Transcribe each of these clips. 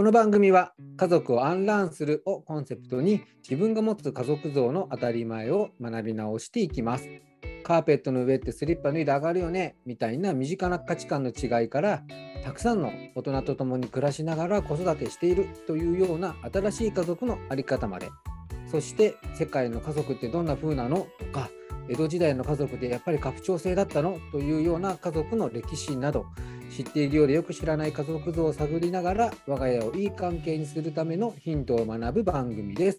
この番組は家族をアンランするをコンセプトに自分が持つ家族像の当たり前を学び直していきます。カーペットの上ってスリッパ脱いで上がるよねみたいな身近な価値観の違いからたくさんの大人と共に暮らしながら子育てしているというような新しい家族の在り方まで。そして世界の家族ってどんな風なのとか江戸時代の家族でやっぱり家父長制だったの？というような家族の歴史など。知っているようでよく知らない家族像を探りながら我が家をいい関係にするためのヒントを学ぶ番組です。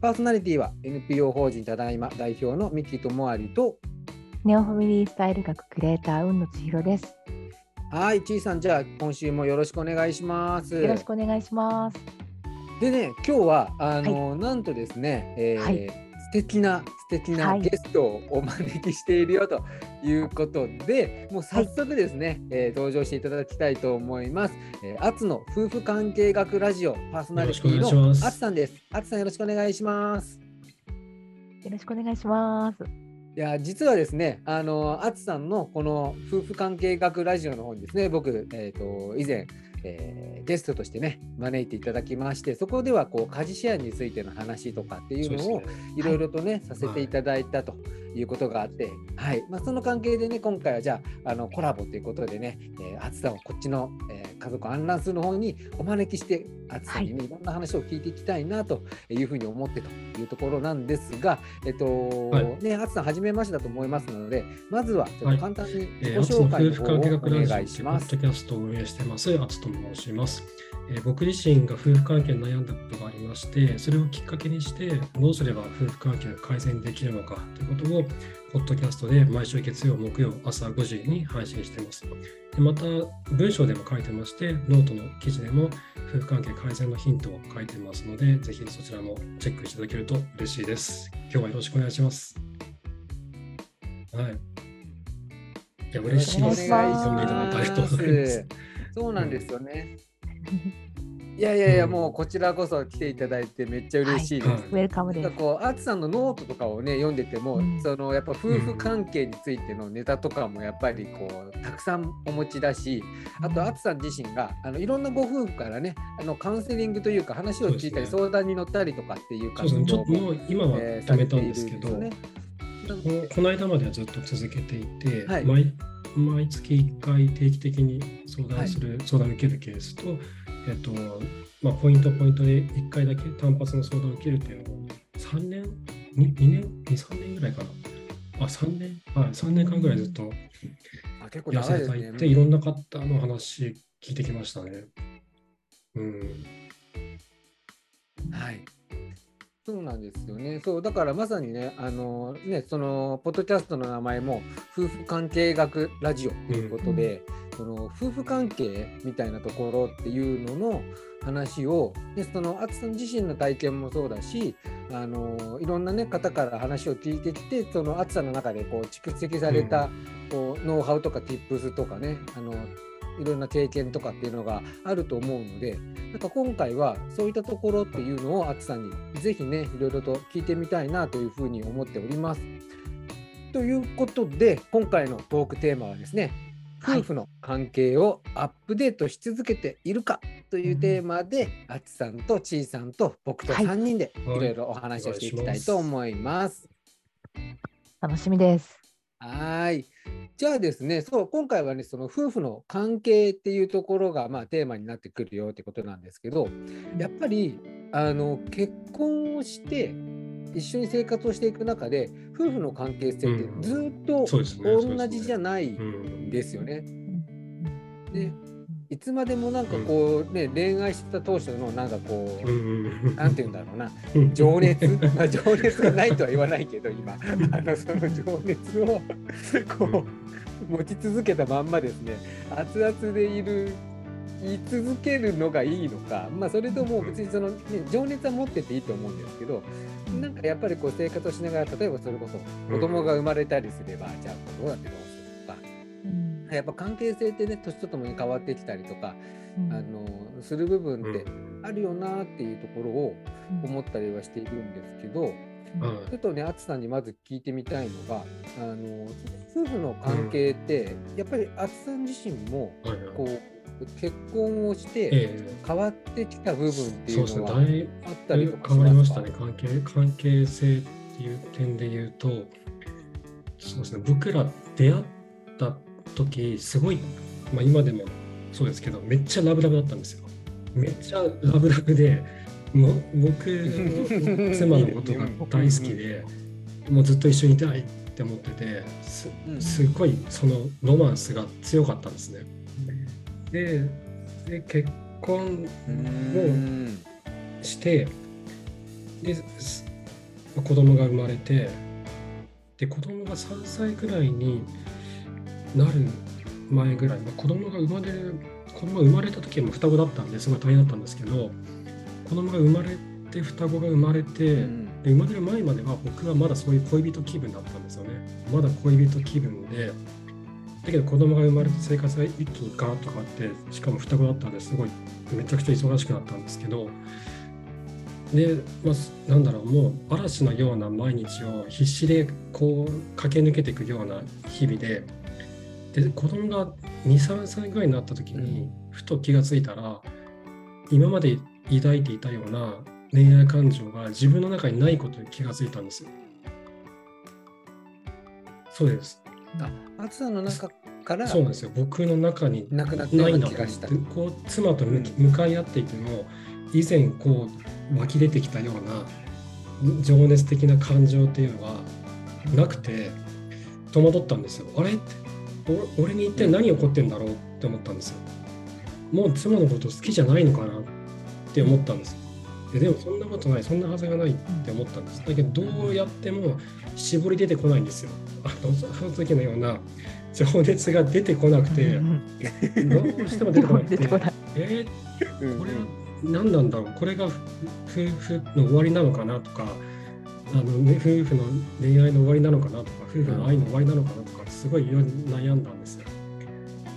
パーソナリティは NPO 法人ただいま代表の三木智有とネオファミリースタイル学クリエイター雲野千尋です。はい、ちいさんじゃあ今週もよろしくお願いします。よろしくお願いします。でね、今日はあの、はい、なんとですね、えー、はい素敵な素敵なゲストをお招きしているよということで、はい、もう早速ですね、はい、えー、登場していただきたいと思います。えー、アツの夫婦関係学ラジオパーソナリティのアツさんです。アツさんよろしくお願いします。よろしくお願いします。いや実はですね、あのアツさんのこの夫婦関係学ラジオの方にですね、僕えっ、ー、と以前えー、ゲストとしてね招いていただきましてそこではこう家事シェアについての話とかっていうのをいろいろとね、はい、させていただいたということがあって、はい。まあ、その関係でね今回はじゃああのコラボということでね、えー、さんをこっちの、えー、家族安ランスの方にお招きして淳さんにね、はい、いろんな話を聞いていきたいなというふうに思ってというところなんですが、えっと、はい、ね淳さん初めましてだと思いますのでまずはちょっと簡単に自己紹介をお願いします。申します。えー、僕自身が夫婦関係に悩んだことがありまして、それをきっかけにして、どうすれば夫婦関係が改善できるのかということを、ポッドキャストで毎週月曜、木曜、朝5時に配信しています。でまた、文章でも書いてまして、ノートの記事でも夫婦関係改善のヒントを書いてますので、ぜひそちらもチェックしていただけると嬉しいです。今日はよろしくお願いします。はい。いや、嬉しいです。読んでいただいてありがとうございます。そうなんですよね。いやいやいや、もうこちらこそ来ていただいてめっちゃ嬉しいです。はい、ウェルカムです。こうアツさんのノートとかをね読んでても、うん、そのやっぱ夫婦関係についてのネタとかもやっぱりこうたくさんお持ちだし、あとアーツさん自身があのいろんなご夫婦からねあのカウンセリングというか話を聞いたり、相談に乗ったりとかっていう活動も、ちょっともう今は止めたんですけど、ね、この間まではずっと続けていて、はい、毎毎月1回定期的に相談する、はい、相談を受けるケースとえっとまあ、ポイントポイントで1回だけ単発の相談を受けるっていうのを3年？2, 2年？2、3年ぐらいかな。あ、3年？はい、3年間ぐらいずっとやらせていただいて、いろんな方の話聞いてきましたね。うん。はい。そうなんですよね。そうだからまさにね、あのね、そのポッドキャストの名前も夫婦関係学ラジオということで、うん、その夫婦関係みたいなところっていうのの話を、でその淳さん自身の体験もそうだし、あのいろんなね方から話を聞いてきて、その淳さんの中でこう蓄積された、こうノウハウとか tips とかね、あのいろんな経験とかっていうのがあると思うのでなんか今回はそういったところっていうのをあつさんにぜひねいろいろと聞いてみたいなというふうに思っております。ということで今回のトークテーマはですね夫婦の関係をアップデートし続けているかというテーマで、あつさんとちいさんと僕と3人でいろいろお話をしていきたいと思います。楽しみです。はい。じゃあですね、そう、今回はね、その夫婦の関係っていうところが、まあ、テーマになってくるよってことなんですけど、やっぱり、あの、結婚をして、一緒に生活をしていく中で、夫婦の関係性ってずっと同じじゃないんですよね。でいつまでもなんかこうね、恋愛してた当初のなんかこう、なんて言うんだろうな、情熱、まあ、情熱がないとは言わないけど、今、あのその情熱をこう持ち続けたまんまですね、熱々でいる言い続けるのがいいのか、まあ、それとも別にその、ね、情熱は持ってていいと思うんですけど、なんかやっぱりこう生活をしながら、例えばそれこそ子供が生まれたりすれば、じゃあどうやってどうやっぱ関係性ってね年とともに変わってきたりとか、うん、あのする部分ってあるよなっていうところを思ったりはしているんですけど、うん、ちょっとね淳さんにまず聞いてみたいのがあの夫婦の関係って、やっぱり淳さん自身もこう結婚をしてえ変わってきた部分ってえそうですね、いうのはだいあったりとかし変わりましたね、関係関係性っていう点で言うと、そうですね、僕ら出会った時すごい、まあ、今でもそうですけど、めっちゃラブラブだったんですよ。めっちゃラブラブで、もう僕の妻のことが大好きで、もうずっと一緒にいたいって思ってて、すうんすごいそのロマンスが強かったんですね。で、で結婚うんしてです子供が生まれてで子供が3歳ぐらいになる前ぐらい、まあ、子供が生まれる子供が生まれた時はもう双子だったんですごい大変だったんですけど子供が生まれて双子が生まれて、うん。で生まれる前までは僕はまだそういう恋人気分だったんですよね。まだ恋人気分でだけど子供が生まれて生活が一気にガラッと変わってしかも双子だったんですごいめちゃくちゃ忙しくなったんですけどで、まあ、なんだろうもう嵐のような毎日を必死でこう駆け抜けていくような日々でで子供が23歳ぐらいになった時に、うんふと気がついたら今まで抱いていたような恋愛感情が自分の中にないことに気がついたんですよ。そうです。あつさんの中からそうなんですよ。僕の中になくなった。こう妻と向かい合っていても以前こう湧き出てきたような情熱的な感情っていうのがなくて戸惑ったんですよ。あれ？ってお俺に一体何起こってんだろうって思ったんですよ。もう妻のこと好きじゃないのかなって思ったんです。ででもそんなことないそんなはずがないって思ったんです。だけどどうやっても絞り出てこないんですよ。あのその時のような情熱が出てこなくて。うんどうしても出てこなくて。えうんー、これは何なんだろう？これがふ夫婦の終わりなのかなとかあの、ね、夫婦の恋愛の終わりなのかなとか夫婦の愛の終わりなのかなとかすごい悩んだんですよ。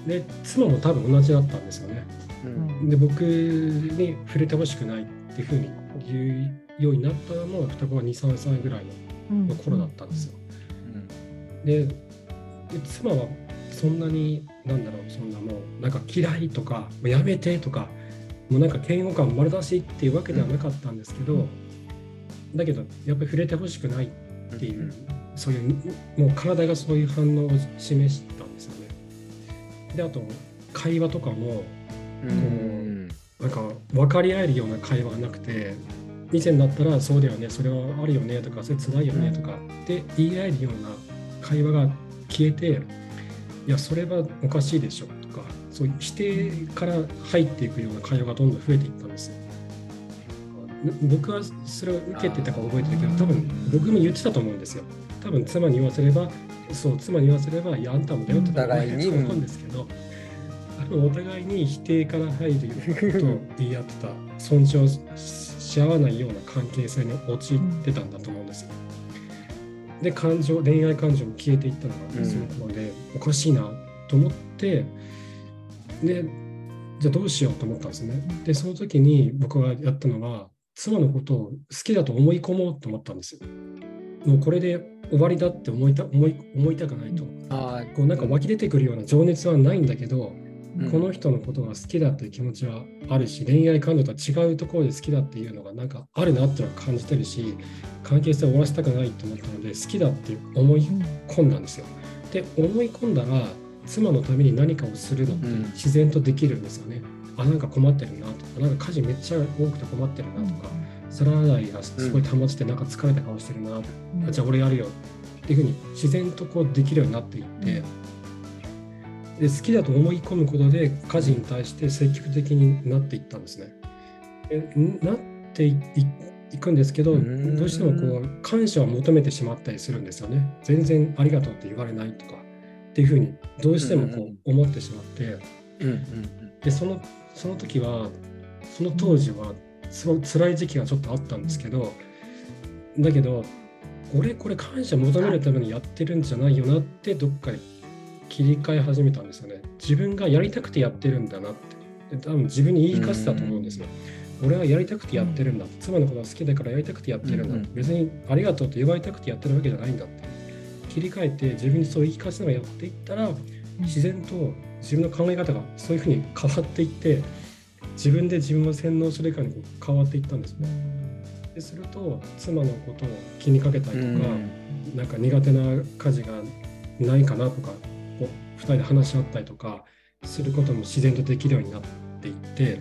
で妻も多分同じだったんですよね。うんで僕に触れてほしくないっていうふうに言うようになったのも双子が23歳ぐらいうんの頃だったんですよ。うんでで妻はそんなになんだろうそんなもうなんか嫌いとかもうやめてとかもうなんか嫌悪感丸出しっていうわけではなかったんですけど、だけどやっぱり触れてほしくないっていう、そういうもう体がそういう反応を示したんですよね。であと会話とかもうんなんか分かり合えるような会話がなくて以前だったらそうだよねそれはあるよねとかそれ辛いよねとかって言い合えるような会話が消えていやそれはおかしいでしょとかそういう否定から入っていくような会話がどんどん増えていったんですよ。僕はそれを受けてたか覚えてるけど多分僕も言ってたと思うんですよ。多分妻に言わせればそう妻に言わせればいやあんたもだよってお互いに思うんですけど、多分お互いに否定から入るようなことを言い合ってた尊重し合わないような関係性に陥ってたんだと思うんですよ。で感情恋愛感情も消えていったのうんがその頃で、おかしいなと思ってでじゃあどうしようと思ったんですね。でその時に僕がやったのは妻のことを好きだと思い込もうと思ったんですよ。もうこれで終わりだって思いた思い思いたくないと。あこうなんか湧き出てくるような情熱はないんだけど、うんこの人のことが好きだっていう気持ちはあるし恋愛感情とは違うところで好きだっていうのがなんかあるなっていうのは感じてるし関係性を終わらせたくないと思ったので好きだって思い込んだんですよ。で思い込んだら妻のために何かをするのってうん自然とできるんですよね。あなんか困ってるなとかなんか家事めっちゃ多くて困ってるなとか皿洗いがすごい保ちてなんか疲れた顔してるな、あじゃあ俺やるよっていうふうに自然とこうできるようになっていって、で好きだと思い込むことで家事に対して積極的になっていったんですね。でなっていくんですけどうん。どうしてもこう感謝を求めてしまったりするんですよね。全然ありがとうって言われないとかっていうふうにどうしてもこう思ってしまって。うんうん。でそのその時はその当時はすごい辛い時期がちょっとあったんですけどだけど俺これ感謝求めるためにやってるんじゃないよなってどっかで切り替え始めたんですよね。自分がやりたくてやってるんだなって。で多分自分に言い聞かせたと思うんですよ。俺はやりたくてやってるんだ。妻のことが好きだからやりたくてやってるんだ、うんうん。別にありがとうと言われたくてやってるわけじゃないんだって。切り替えて自分にそう言い聞かせながらやっていったら自然と自分の考え方がそういうふうに変わっていって自分で自分を洗脳するかにこう変わっていったんですね。ですると妻のことを気にかけたりとか、なんか苦手な家事がないかなとかこう2人で話し合ったりとかすることも自然とできるようになっていって、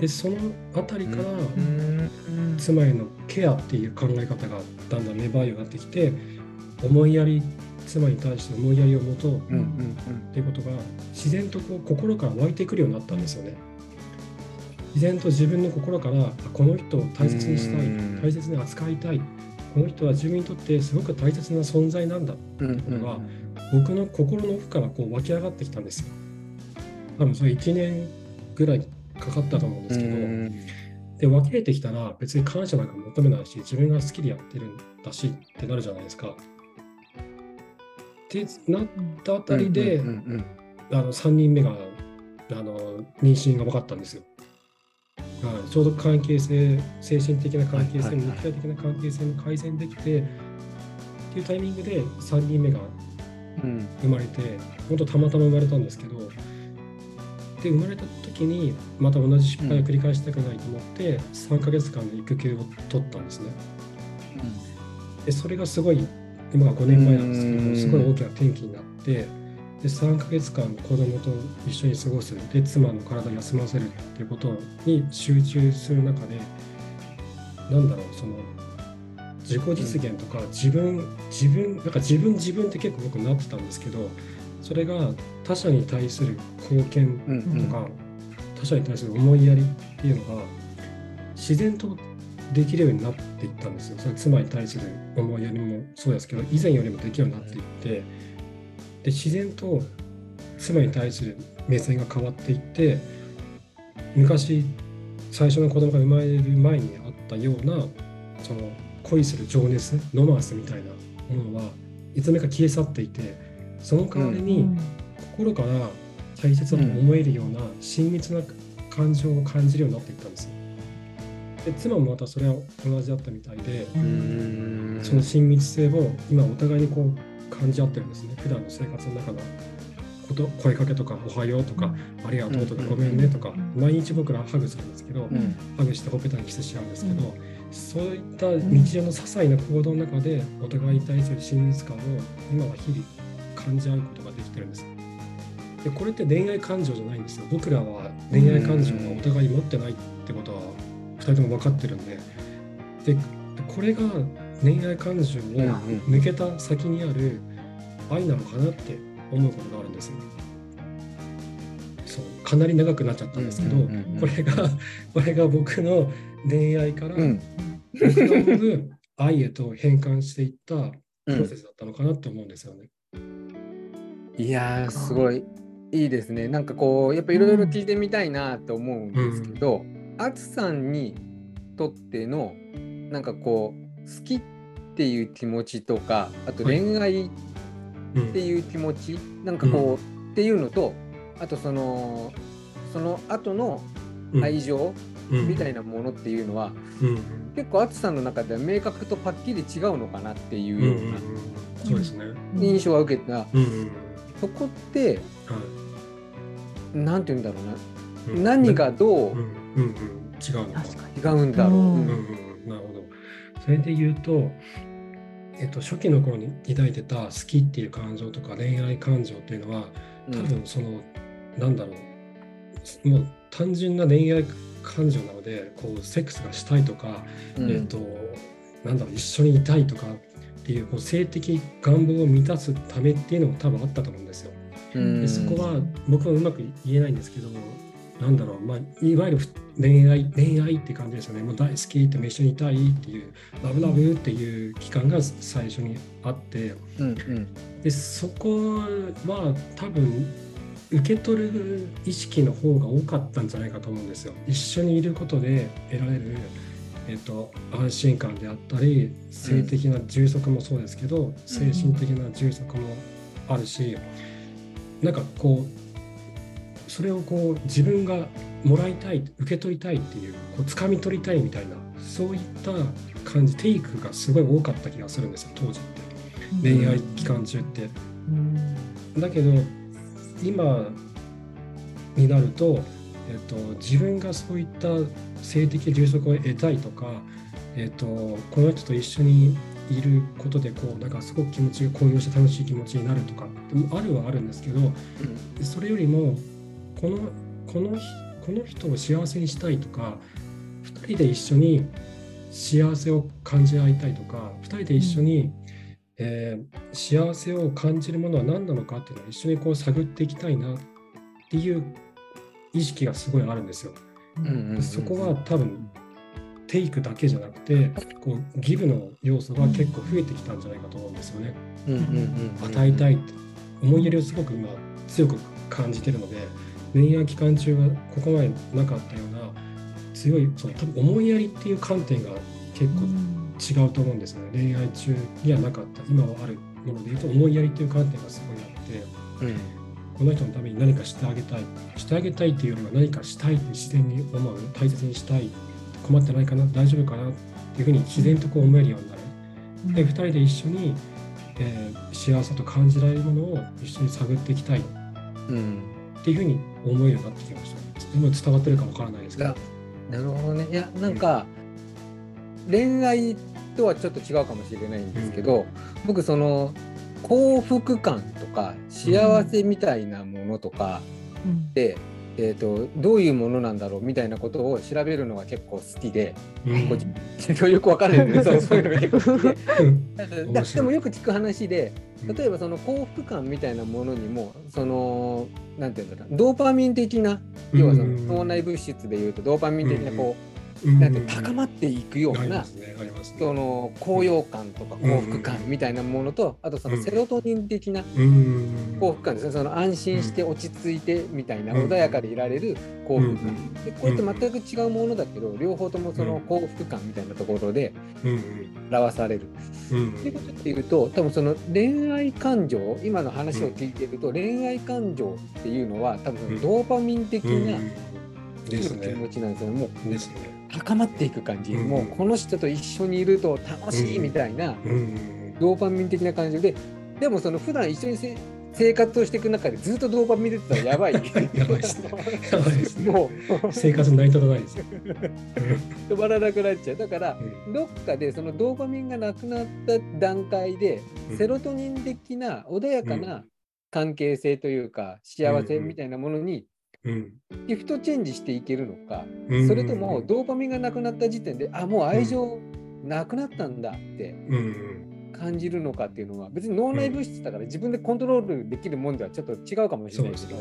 でその辺りから妻へのケアっていう考え方がだん。だん。芽生えようになってきて思いやり妻に対して思いやりを持とうっていうことが自然とこう心から湧いてくるようになったんですよね。自然と自分の心からあこの人を大切にしたいうん大切に扱いたいこの人は自分にとってすごく大切な存在なんだ僕の心の奥からこう湧き上がってきたんですよ。多分それ1年ぐらいかかったと思うんですけど、で分けてきたら別に感謝なんか求めないし自分が好きでやってるんだしってなるじゃないですか。ってなったあたりで、あの3人目があの妊娠が分かったんですよ。はい。ちょうど関係性精神的な関係性、はいはいはい肉体的な関係性も改善できてっていうタイミングで3人目が生まれて本当たまたま生まれたんですけどで生まれた時にまた同じ失敗を繰り返したくないと思って、3ヶ月間で育休を取ったんですね。でそれがすごい今が5年前なんですけうん。どすごい大きな転機になってで3ヶ月間子供と一緒に過ごす。で妻の体を休ませるっていうことに集中する中でなんだろうその自己実現とか自分自分なんか自分自分って結構僕なってたんですけどそれが他者に対する貢献とか、他者に対する思いやりっていうのが自然とできるようになっていったんですよ。それ妻に対する思いやりもそうですけど以前よりもできるようになっていってで自然と妻に対する目線が変わっていって昔最初の子供が生まれる前にあったようなその恋する情熱ノマンスみたいなものはいつの間にか消え去っていてその代わりに、心から大切だと思えるような親密な感情を感じるようになっていったんですよ。で妻もまたそれは同じだったみたいで、その親密性を今お互いにこう感じ合ってるんですね。普段の生活の中のこと声かけとか「おはよう」とか「ありがとう」とか「うんごめんね」とか毎日僕らハグするんですけど、うんハグしてほっぺたにキスしちゃうんですけど、そういった日常の些細な行動の中でお互いに対する親密感を今は日々感じ合うことができてるんです。でこれって恋愛感情じゃないんですよ。僕らは恋愛感情がお互い持ってないってことは2人とも分かってるんで。でこれが恋愛感情を抜けた先にある愛なのかなって思うことがあるんですよ。そうかなり長くなっちゃったんですけど、うんうんうんうん。これがこれが僕の恋愛からうん。僕が思う愛へと変換していったプロセスだったのかなって思うんですよね。いやーすごい。いいですね。なんかこうやっぱいろいろ聞いてみたいなと思うんですけど、あつさんにとってのなんかこう好きっていう気持ちとかあとはい恋愛っうんていう気持ち、なんかこう、っていうのとあとそのその後の愛情みたいなものっていうのは、うん。結構あつさんの中では明確とパッキリ違うのかなっていうんうんううようん。なそうですね。印象は受けた、うんうんそこってはなんて言うんだろうな、いうん。何がどううんうんうん違うのか。確かに。違うんだろう。うんうんうん、なるほど。それで言うと、えっと、初期の頃に抱いてた好きっていう感情とか恋愛感情っていうのはうん多分その、なんだろうもう単純な恋愛感情なのでこうセックスがしたいとか、うんえっとなんだろう一緒にいたいとかっていうこう性的願望を満たすためっていうのも多分あったと思うんですよ。うんでそこは僕はうまく言えないんですけどなんだろう、まあ、いわゆる恋愛恋愛って感じですよね。もう大好きっても一緒にいたいっていうラブラブっていう期間が最初にあって。うんうん。でそこは多分受け取る意識の方が多かったんじゃないかと思うんですよ。一緒にいることで得られる、えっと安心感であったり性的な充足もそうですけど、精神的な充足もあるし、なんかこうそれをこう自分がもらいたい受け取りたいっていうこう掴み取りたいみたいなそういった感じテイクがすごい多かった気がするんですよ当時って恋愛期間中って。うんだけど今になると、えっと、自分がそういった性的充足を得たいとか、えっと、この人と一緒にいることでこうなんかすごく気持ちが高揚して楽しい気持ちになるとかあるはあるんですけど、それよりもこのこのこの人を幸せにしたいとか2人で一緒に幸せを感じ合いたいとか2人で一緒に、うん、えー、幸せを感じるものは何なのかっていうのを一緒にこう探っていきたいなっていう意識がすごいあるんですよ。そこは多分テイクだけじゃなくてこうギブの要素が結構増えてきたんじゃないかと思うんですよね。与えたいって思いやりをすごく今強く感じてるので恋愛期間中はここまでなかったような強いその多分思いやりっていう観点が結構違うと思うんですよね、恋愛中にはなかった。今はあるものでいうと思いやりっていう観点がすごいあって、うん、この人のために何かしてあげたいしてあげたいっていうよりは何かしたいって自然に思う大切にしたい困ってないかな大丈夫かなっていうふうに自然とこう思えるようになる。うん、で2人で一緒に、えー、幸せと感じられるものを一緒に探っていきたい、うん、っていうふうに思えるようになってきました。今伝わってるかわからないですけど。なるほどね。いやなんか、うん、恋愛とはちょっと違うかもしれないんですけど、僕その幸福感とか幸せみたいなものとかで、うん、えーと、どういうものなんだろうみたいなことを調べるのが結構好きで、うん、よくわかんないけど そういうのが結構好きで。でもよく聞く話で例えばその幸福感みたいなものにもそのなんていうんだろうドーパミン的な要はその脳内物質でいうとドーパミン的なこう、なんて高まっていくような、その高揚感とか幸福感みたいなものと、あとそのセロトニン的な幸福感ですね。その安心して落ち着いてみたいな穏やかでいられる幸福感、でこれって全く違うものだけど両方ともその幸福感みたいなところで表される。っていうことっていうと多分その恋愛感情今の話を聞いてると、恋愛感情っていうのは多分ドーパミン的な、気持ちなんですよね。もう。ですね高まっていく感じ、うん、もうこの人と一緒にいると楽しいみたいな、ドーパミン的な感じで。でもその普段一緒に生活をしていく中でずっとドーパミン出てたらやばい。やばいですね。もう。生活成り立たないです。よ。止まらなくなっちゃう。だから、うん、どっかでそのドーパミンがなくなった段階で、セロトニン的な穏やかな関係性というか、幸せみたいなものにうん、ギフトチェンジしていけるのか、うん、それともドーパミンがなくなった時点であもう愛情なくなったんだって感じるのかっていうのは別に脳内物質だから自分でコントロールできるもんではちょっと違うかもしれないけど、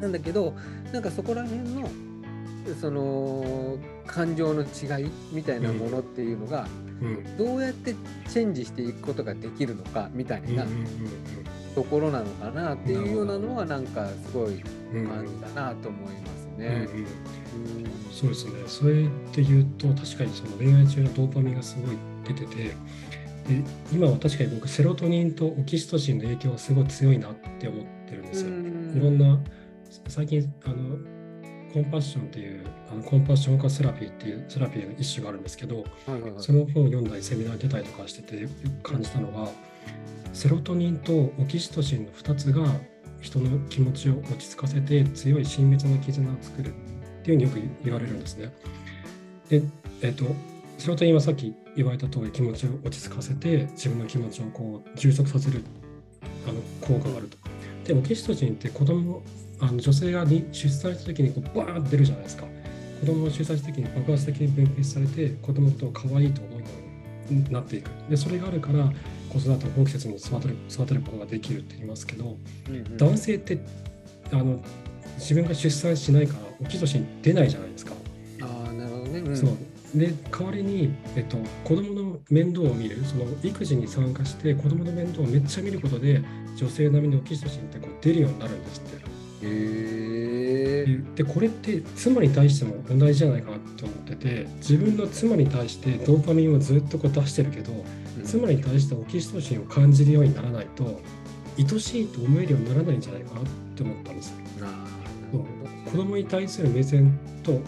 なんだけどなんかそこら辺のその感情の違いみたいなものっていうのが、どうやってチェンジしていくことができるのかみたいなところなのかなっていうようなのはなんかすごい感じだなと思いますね。そうですね。それで言うと確かにその恋愛中のドーパミンがすごい出ててで今は確かに僕セロトニンとオキシトシンの影響がすごい強いなって思ってるんですよ。いろんな最近あのコンパッションっていうあのコンパッション化セラピーっていうセラピーの一種があるんですけど、はいはいはい、その本を読んだりセミナー出たりとかしてて感じたのが、セロトニンとオキシトシンの2つが人の気持ちを落ち着かせて強い親密な絆を作るっていうふうによく言われるんですね。で、えっ、と、セロトニンはさっき言われた通り気持ちを落ち着かせて自分の気持ちをこう充足させるあの効果があると。で、オキシトシンって子供あの女性が出産した時にこうバーンって出るじゃないですか。子供を出産した時に爆発的に分泌されて子供と可愛いと思うようになっていく。で、それがあるから子育てを放棄せずに育てる育てることができるって言いますけど、うんうん、男性ってあの自分が出産しないからオキシトシン出ないじゃないですか。あなるほどね、うん、そう。で代わりに、えっと、子供の面倒を見る。その育児に参加して子供の面倒をめっちゃ見ることで女性並みのオキシトシンってこう出るようになるんですって。へでこれって妻に対しても同じじゃないかなと思ってて自分の妻に対してドーパミンをずっとこう出してるけど妻に対してオキシトシンを感じるようにならないと愛しいと思えるようにならないんじゃないかなって思ったんですよ。子供に対する目線と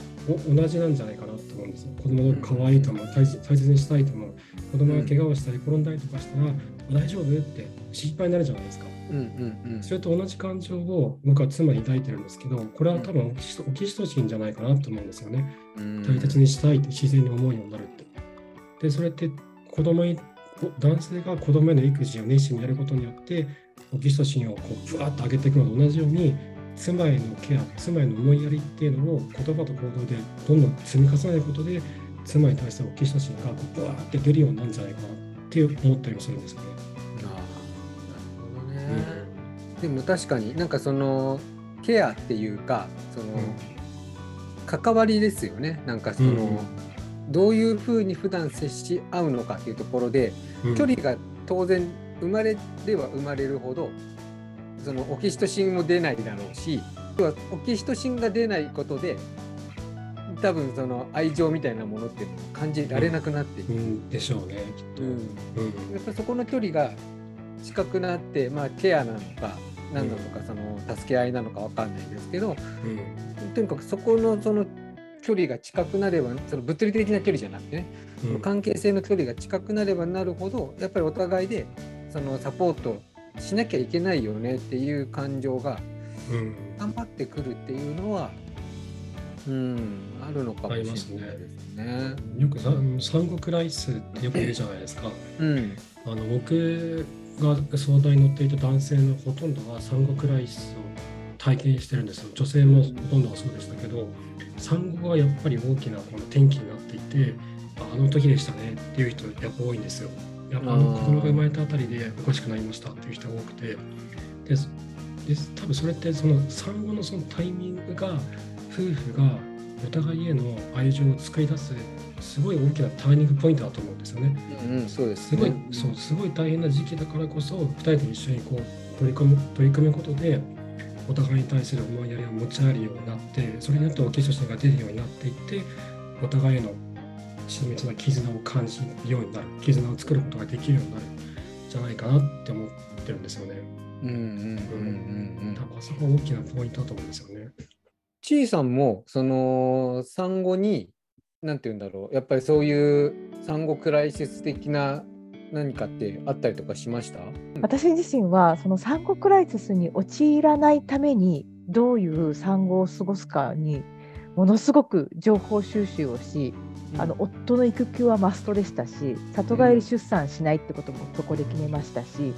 同じなんじゃないかなと思うんですよ。子供の可愛いと思う、大切にしたいと思う、子供が怪我をしたり転んだりとかしたら、大丈夫って心配になるじゃないですか。うんうんうんそれと同じ感情を僕は妻に抱いてるんですけど、これは多分オキシトオキシトシンじゃないかなと思うんですよね。うん大切にしたいって自然に思うようになるって。で、それって子供に、男性が子供への育児を熱心にやることによって、オキシトシンをこうぶわっと上げていくのと同じように、妻へのケア、妻への思いやりっていうのを言葉と行動でどんどん積み重ねることで、妻に対するオキシトシンがこうぶわって出るようになるんじゃないかなって思ったりもするんですよね。なるほどね。でも確かになんかそのケアっていうかその、関わりですよねなんかその、うんどういうふうに普段接し合うのかっていうところで、うん。距離が当然生まれれば生まれるほどそのオキシトシンも出ないだろうし要はオキシトシンが出ないことで多分その愛情みたいなものって感じられなくなっていく。うん。でしょうね、きっと。うん。うん。やっぱりそこの距離が近くなって、まあ、ケアなのか何なのかその助け合いなのかわかんないですけどうん。とにかくそこのその距離が近くなればその物理的な距離じゃなくてね、うん関係性の距離が近くなればなるほどやっぱりお互いでそのサポートしなきゃいけないよねっていう感情がうん頑張ってくるっていうのはうんあるのかもしれないですね。よくさ産後クライスってよく言うじゃないですか。うんあの僕が相談に乗っていた男性のほとんどは産後クライスを体験してるんですよ。女性もほとんどはそうでしたけど、産後がやっぱり大きなこの転機になっていて、ああの時でしたねっていう人やっぱ多いんですよ。やっぱあの子供が生まれたあたりでおかしくなりましたっていう人が多くて、でで多分それってその産後のそのタイミングが夫婦がお互いへの愛情を作り出すすごい大きなターニングポイントだと思うんですよね。うんうん、そうですすごい、ねそう、すごい大変な時期だからこそ、2人で一緒にこう取り組む取り組むことで、お互いに対する思いやりを持ち合えるようになって、それによってオキシトシンが出るようになっていって、お互いへの親密な絆を感じるようになる、絆を作ることができるようになるんじゃないかなって思ってるんですよね。うんうんうんうんうん多分あそこが大きなポイントだと思うんですよね。ちいさんもその産後に何て言うんだろうやっぱりそういう産後クライシス的な何かってあったりとかしました？私自身はその産後クライシスに陥らないためにどういう産後を過ごすかにものすごく情報収集をしあの夫の育休はマストでしたし里帰り出産しないってこともそこで決めましたし、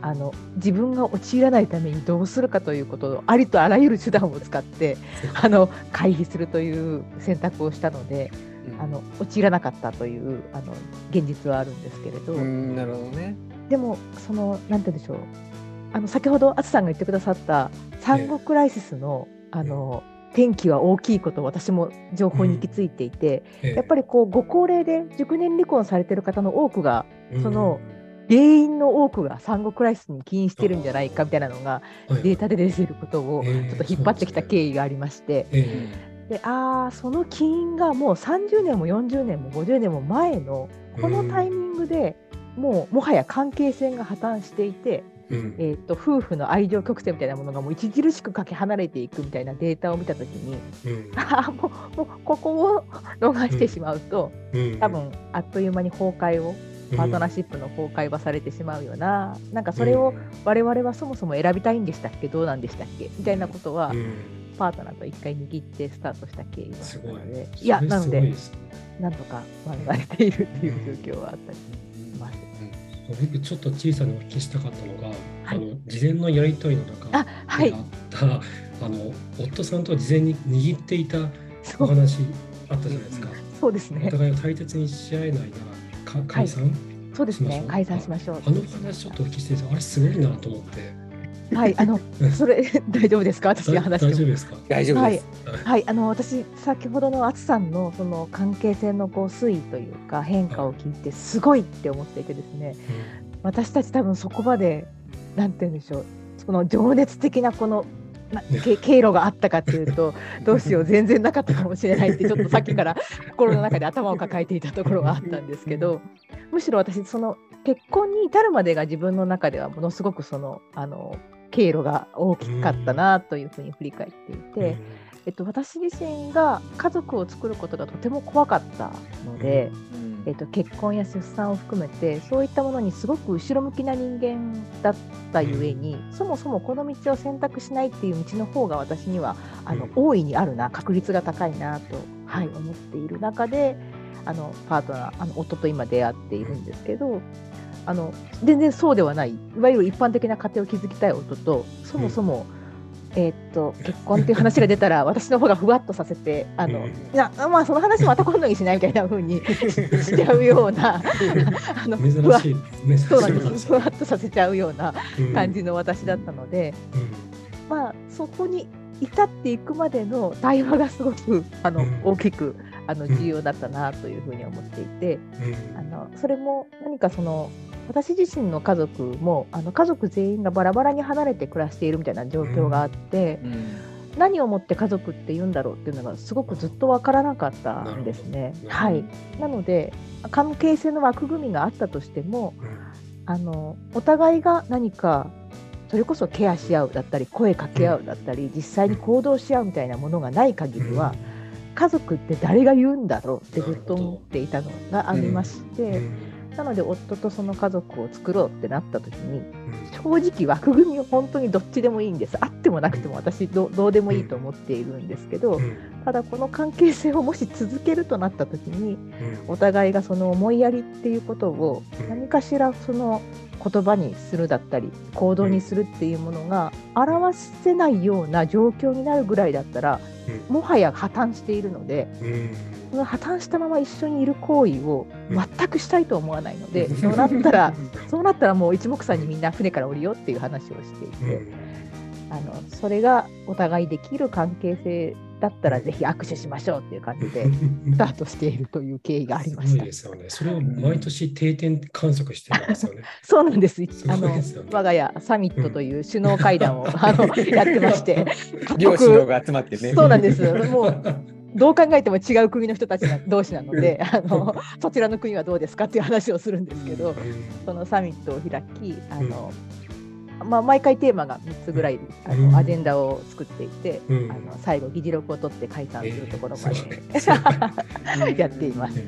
あの自分が陥らないためにどうするかということをありとあらゆる手段を使って あの回避するという選択をしたのであの陥らなかったというあの現実はあるんですけれど、うんなるほどね。でもそのなんて言うんでしょう。あの先ほど淳さんが言ってくださった産後クライシスの,、あの転機は大きいことを私も情報に行き着いていて、やっぱりこうご高齢で熟年離婚されてる方の多くがりその原因の多くが産後クライシスに起因してるんじゃないかみたいなのがデータで出ていることをええちょっと引っ張ってきた経緯がありまして、えでああその起因がもう30年も40年も50年も前のこのタイミングでもうもはや関係性が破綻していて、えうん。えー、と夫婦の愛情曲線みたいなものがもう著しくかけ離れていくみたいなデータを見たときにうん。もうもうここを逃してしまうと、うん。多分あっという間に崩壊をパートナーシップの崩壊はされてしまうよな、なんかそれを我々はそもそも選びたいんでしたっけどうなんでしたっけみたいなことは、うんパートナーと一回握ってスタートした経緯があすごいったのでいやなのでなんとか免れているっていう状況はあったりします。僕ちょっと小さにお聞きしたかったのが、はいあの事前のやり取りの中であった、あの夫さんと事前に握っていたお話あったじゃないですか。おそうですね互いを大切にし合えないならか解散、そうですね解散しましょう。あの話ちょっとお聞きしてあれすごいなと思って。はいあのそれ 大丈夫ですか？私がだ話大丈夫ですか？大丈夫です。はい、あの私先ほどの淳さんのその関係性のこう推移というか変化を聞いてすごいって思っていてですね。私たち多分そこまでなんて言うんでしょうその情熱的なこのなけ経路があったかっていうと どうしよう全然なかったかもしれないって ちょっとさっきから心の中で頭を抱えていたところがあったんですけどむしろ私その結婚に至るまでが自分の中ではものすごくそのあの経路が大きかったなというふうに振り返っていて。えっと、私自身が家族を作ることがとても怖かったので、うんえー、と結婚や出産を含めてそういったものにすごく後ろ向きな人間だったゆえに、そもそもこの道を選択しないっていう道の方が私にはあの、大いにあるな確率が高いなと、はい、思っている中であのパートナーあの夫と今出会っているんですけど。あの全然そうではない。いわゆる一般的な家庭を築きたい夫とそもそも、えー、っと結婚っていう話が出たら 私の方がふわっとさせてあの、いやまあその話また今度にしないみたいなふうに しちゃうような あのふわそうなんです。ふわっとさせちゃうような感じの私だったので、うん、まあそこに至っていくまでの対話がすごくあの、うん、大きくあの重要だったなというふうに思っていて、うん、あのそれも何かその私自身の家族もあの家族全員がバラバラに離れて暮らしているみたいな状況があって、うん。うん、何をもって家族って言うんだろうっていうのがすごくずっと分からなかったんですね。はい、なので関係性の枠組みがあったとしても、あのお互いが何かそれこそケアし合うだったり声かけ合うだったり実際に行動し合うみたいなものがない限りは、家族って誰が言うんだろうってずっと思っていたのがありまして。なので夫とその家族を作ろうってなった時に正直枠組みは本当にどっちでもいいんです。あってもなくても私どうでもいいと思っているんですけどただこの関係性をもし続けるとなった時にお互いがその思いやりっていうことを何かしらその言葉にするだったり行動にするっていうものが表せないような状況になるぐらいだったらもはや破綻しているので。破綻したまま一緒にいる行為を全くしたいと思わないので、うん、そうなったら そうなったらもう一目散にみんな船から降りようっていう話をしていて、うん、あのそれがお互いできる関係性だったらぜひ握手しましょうっていう感じで スタートしているという経緯がありました。ですよね。それを毎年定点観測してるんですよね。そうなんです。すね、あの我が家サミットという首脳会談を、うん、あのやってまして、両首脳が集まってね。そうなんです。もうどう考えても違う国の人たち同士なので、あのそちらの国はどうですかっていう話をするんですけど、そのサミットを開き、あのまあ、毎回テーマが3つぐらいあの、アジェンダを作っていて、あの最後議事録を取って解散するところまで、えー、やっています。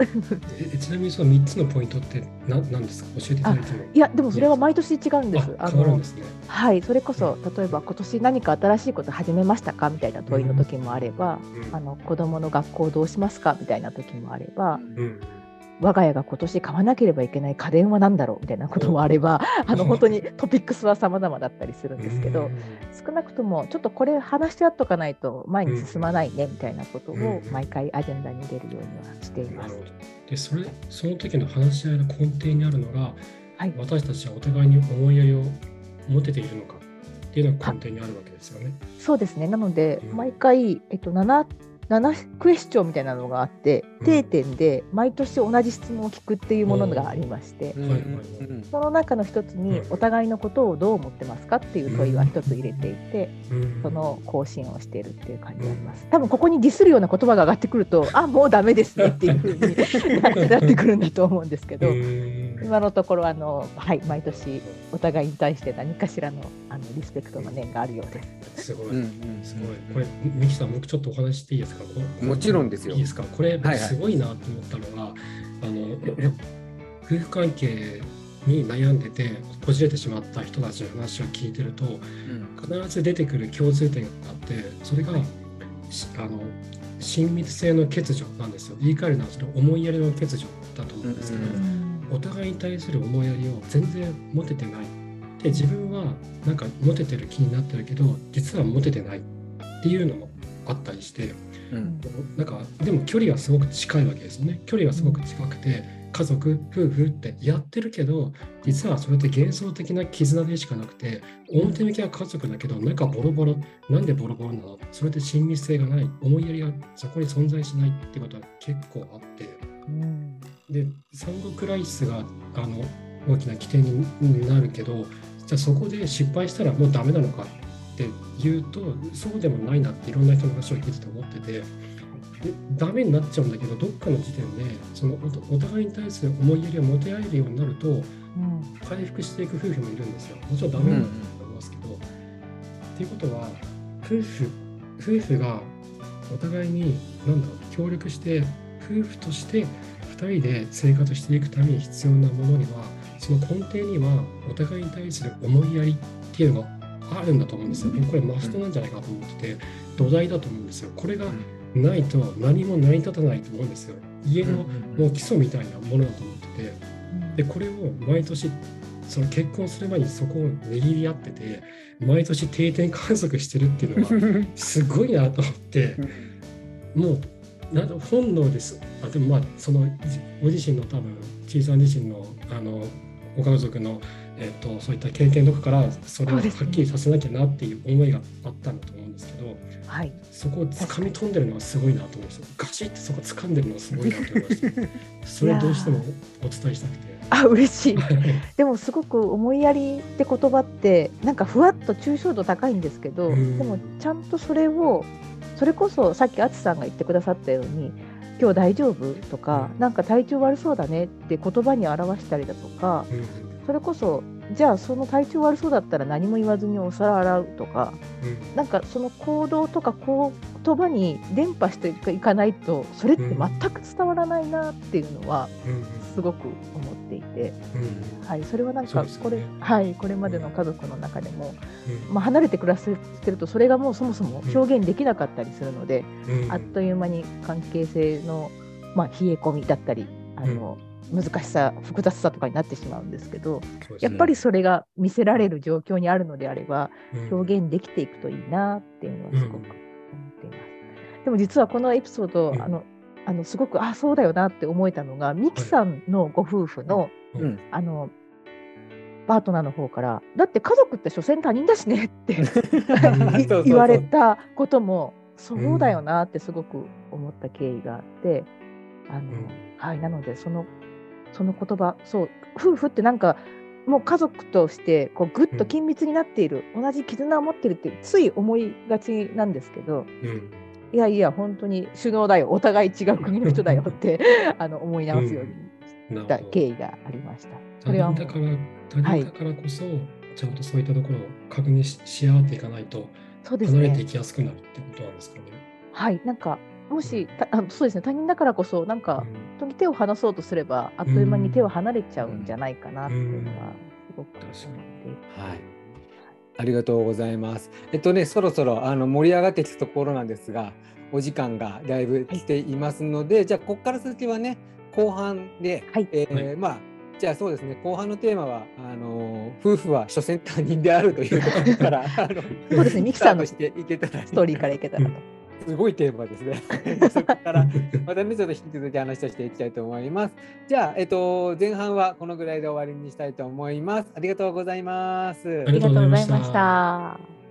えちなみにその3つのポイントって何なんですか？教えていただいても。いやでもそれは毎年違うんです。あの、ね、はいそれこそ例えば今年何か新しいこと始めましたか？みたいな問いの時もあれば、うん、あの子供の学校どうしますか？みたいな時もあれば。うん我が家が今年買わなければいけない家電は何だろうみたいなこともあれば、あの本当にトピックスは様々だったりするんですけど、少なくともちょっとこれ話し合っとかないと前に進まないねみたいなことを毎回アジェンダに入れるようにはしています。でそれその時の話し合いの根底にあるのが、はい、私たちはお互いに思いやりを持てているのかっていうのが根底にあるわけですよね。そうですね。なので、毎回、えっと、7 7クエスチョンみたいなのがあって、定点で毎年同じ質問を聞くっていうものがありまして、その中の一つにお互いのことをどう思ってますかっていう問いは一つ入れていて、その更新をしているっていう感じがあります。多分ここにディスるような言葉が上がってくると、あもうダメですねっていうふうになってくるんだと思うんですけど、今のところあの、はい、毎年お互いに対して何かしらのあのリスペクトの念があるようです。すごい、すごい。これ、ミキさん、僕ちょっとお話していいですか？もちろんですよ。いいですか？これ、すごいなと思ったのが、はいはい、あの夫婦関係に悩んでてこじれてしまった人たちの話を聞いてると、うん、必ず出てくる共通点があってそれが、はい、あの親密性の欠如なんですよ。言い換えるのはそれ思いやりの欠如だと思うんですけど、うん、お互いに対する思いやりを全然持ててない。で自分はなんかモテてる気になってるけど実はモテてないっていうのもあったりして、うん、なんかでも距離はすごく近いわけですよね。距離はすごく近くて家族夫婦ってやってるけど実はそれって幻想的な絆でしかなくて表向きは家族だけど中ボロボロなんでボロボロなの？それって親密性がない思いやりがそこに存在しないってことは結構あって、うん、で産後クライシスがあの大きな起点になるけどじゃあそこで失敗したらもうダメなのかって言うとそうでもないなっていろんな人の話を聞いてて思っててダメになっちゃうんだけどどっかの時点でそのお互いに対する思いやりを持て合えるようになると、うん、回復していく夫婦もいるんですよ。もちろんダメなんだと思いますけど、うん、っていうことは夫婦夫婦がお互いに何だろう協力して夫婦として2人で生活していくために必要なものにはその根底にはお互いに対する思いやりっていうのがあるんだと思うんですよ。これマストなんじゃないかと思ってて土台だと思うんですよ。これがないと何も成り立たないと思うんですよ。家のもう基礎みたいなものだと思ってて。でこれを毎年その結婚する前にそこを握り合ってて毎年定点観測してるっていうのが すごいなと思って。もうなん本能です。あでもまあそのご自身の多分ちいさん自身のあのご家族の、えーと、そういった経験とかからそれをはっきりさせなきゃなっていう思いがあったんだと思うんですけど、はい、そこを掴み取んでるのはすごいなと思いましたガチってそこ掴んでるのはすごいなと思いました。それをどうしてもお伝えしたくて。あ嬉しい。でもすごく思いやりって言葉ってなんかふわっと抽象度高いんですけど、でもちゃんとそれをそれこそさっき淳さんが言ってくださったように今日大丈夫とか、うん、なんか体調悪そうだねって言葉に表したりだとか、うん、それこそじゃあその体調悪そうだったら何も言わずにお皿洗うとか、うん、なんかその行動とか言葉に伝播していかないとそれって全く伝わらないなっていうのはすごく思っていて、はい、それはなんかこれ,、はい、これまでの家族の中でも、まあ、離れて暮らしてるとそれがもうそもそも表現できなかったりするので、あっという間に関係性の、まあ、冷え込みだったりあの、難しさ複雑さとかになってしまうんですけど、ね、やっぱりそれが見せられる状況にあるのであれば、表現できていくといいなっていうのはすごく思っています。でも実はこのエピソード、あのあのすごくあそうだよなって思えたのがミキさんのご夫婦の,、あのパートナーの方からだって家族って所詮他人だしねって 言われたこともそうだよなってすごく思った経緯があってあの、はい、なのでそのその言葉そう夫婦ってなんかもう家族としてこうぐっと緊密になっている、うん、同じ絆を持ってるってつい思いがちなんですけど、うん、いやいや本当に首脳だよお互い違う国の人だよって あの思い直すようにした経緯がありました。それはだから他人だからこそ、はい、ちゃんとそういったところを確認し合っていかないと離れていきやすくなるってことなんですかね。はいなんかもし、あそうですね、他人だからこそ、なんか、本当に手を離そうとすれば、あっという間に手を離れちゃうんじゃないかなっていうのは、すごく思ってはい。ありがとうございます。えっとね、そろそろあの盛り上がってきたところなんですが、お時間がだいぶ来ていますので、はい、じゃあ、ここから先はね、後半で、はい、えーはい、まあ、じゃあそうですね、後半のテーマは、あの夫婦は諸先他人であるというところから、あのそうですね、ミキさんのストーリーからいけたらと。すごいテーマですね。そこからまたね、ちょっと引き続き話をしていきたいと思います。じゃあ、えっと、前半はこのぐらいで終わりにしたいと思います。ありがとうございます。ありがとうございました。